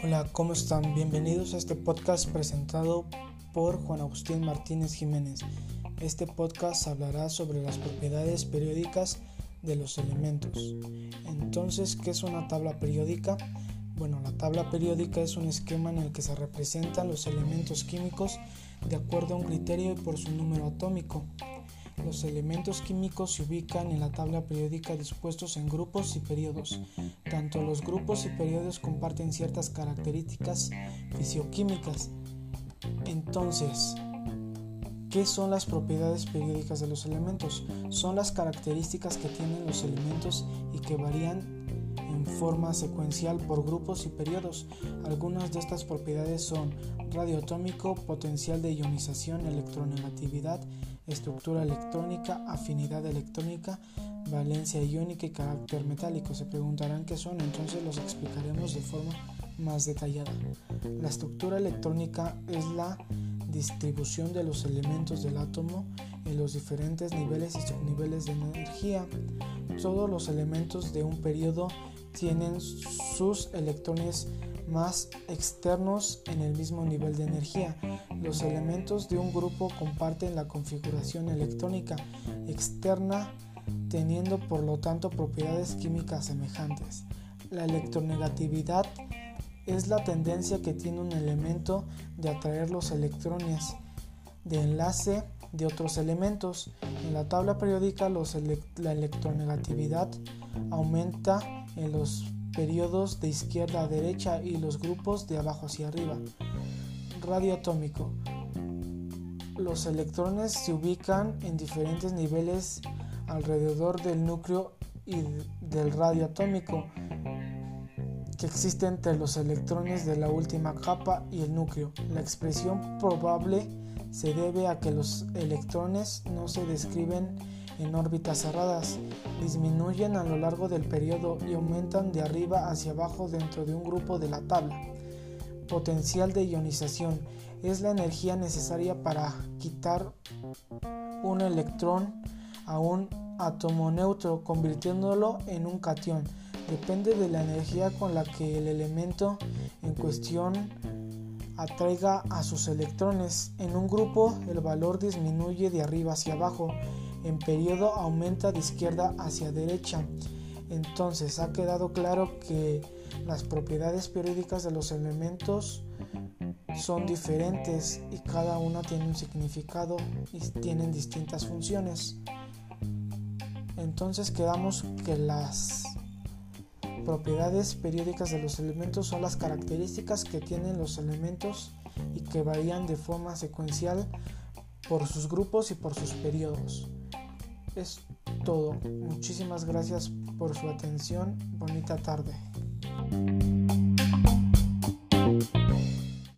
Hola, ¿cómo están? Bienvenidos a este podcast presentado por Juan Agustín Martínez Jiménez. Este podcast hablará sobre las propiedades periódicas de los elementos. Entonces, ¿qué es una tabla periódica? Bueno, la tabla periódica es un esquema en el que se representan los elementos químicos de acuerdo a un criterio y por su número atómico. Los elementos químicos se ubican en la tabla periódica dispuestos en grupos y periodos. Tanto los grupos y periodos comparten ciertas características fisioquímicas. Entonces, ¿qué son las propiedades periódicas de los elementos? Son las características que tienen los elementos y que varían en forma secuencial por grupos y periodos. Algunas de estas propiedades son radioatómico, potencial de ionización, electronegatividad, estructura electrónica, afinidad electrónica, valencia iónica y carácter metálico. Se preguntarán qué son, entonces los explicaremos de forma más detallada. La estructura electrónica es la distribución de los elementos del átomo en los diferentes niveles y subniveles de energía. Todos los elementos de un periodo tienen sus electrones más externos en el mismo nivel de energía. Los elementos de un grupo comparten la configuración electrónica externa teniendo por lo tanto propiedades químicas semejantes. La electronegatividad es la tendencia que tiene un elemento de atraer los electrones de enlace de otros elementos. En la tabla periódica la electronegatividad aumenta en los periodos de izquierda a derecha y los grupos de abajo hacia arriba. Radio atómico. Los electrones se ubican en diferentes niveles alrededor del núcleo y del radio atómico que existe entre los electrones de la última capa y el núcleo. La expresión probable se debe a que los electrones no se describen en órbitas cerradas, disminuyen a lo largo del periodo y aumentan de arriba hacia abajo dentro de un grupo de la tabla. Potencial de ionización es la energía necesaria para quitar un electrón a un átomo neutro convirtiéndolo en un cation. Depende de la energía con la que el elemento en cuestión atraiga a sus electrones. En un grupo el valor disminuye de arriba hacia abajo en periodo aumenta de izquierda hacia derecha. Entonces ha quedado claro que las propiedades periódicas de los elementos son diferentes y cada una tiene un significado y tienen distintas funciones. Entonces quedamos que las propiedades periódicas de los elementos son las características que tienen los elementos y que varían de forma secuencial por sus grupos y por sus periodos es todo. Muchísimas gracias por su atención. Bonita tarde.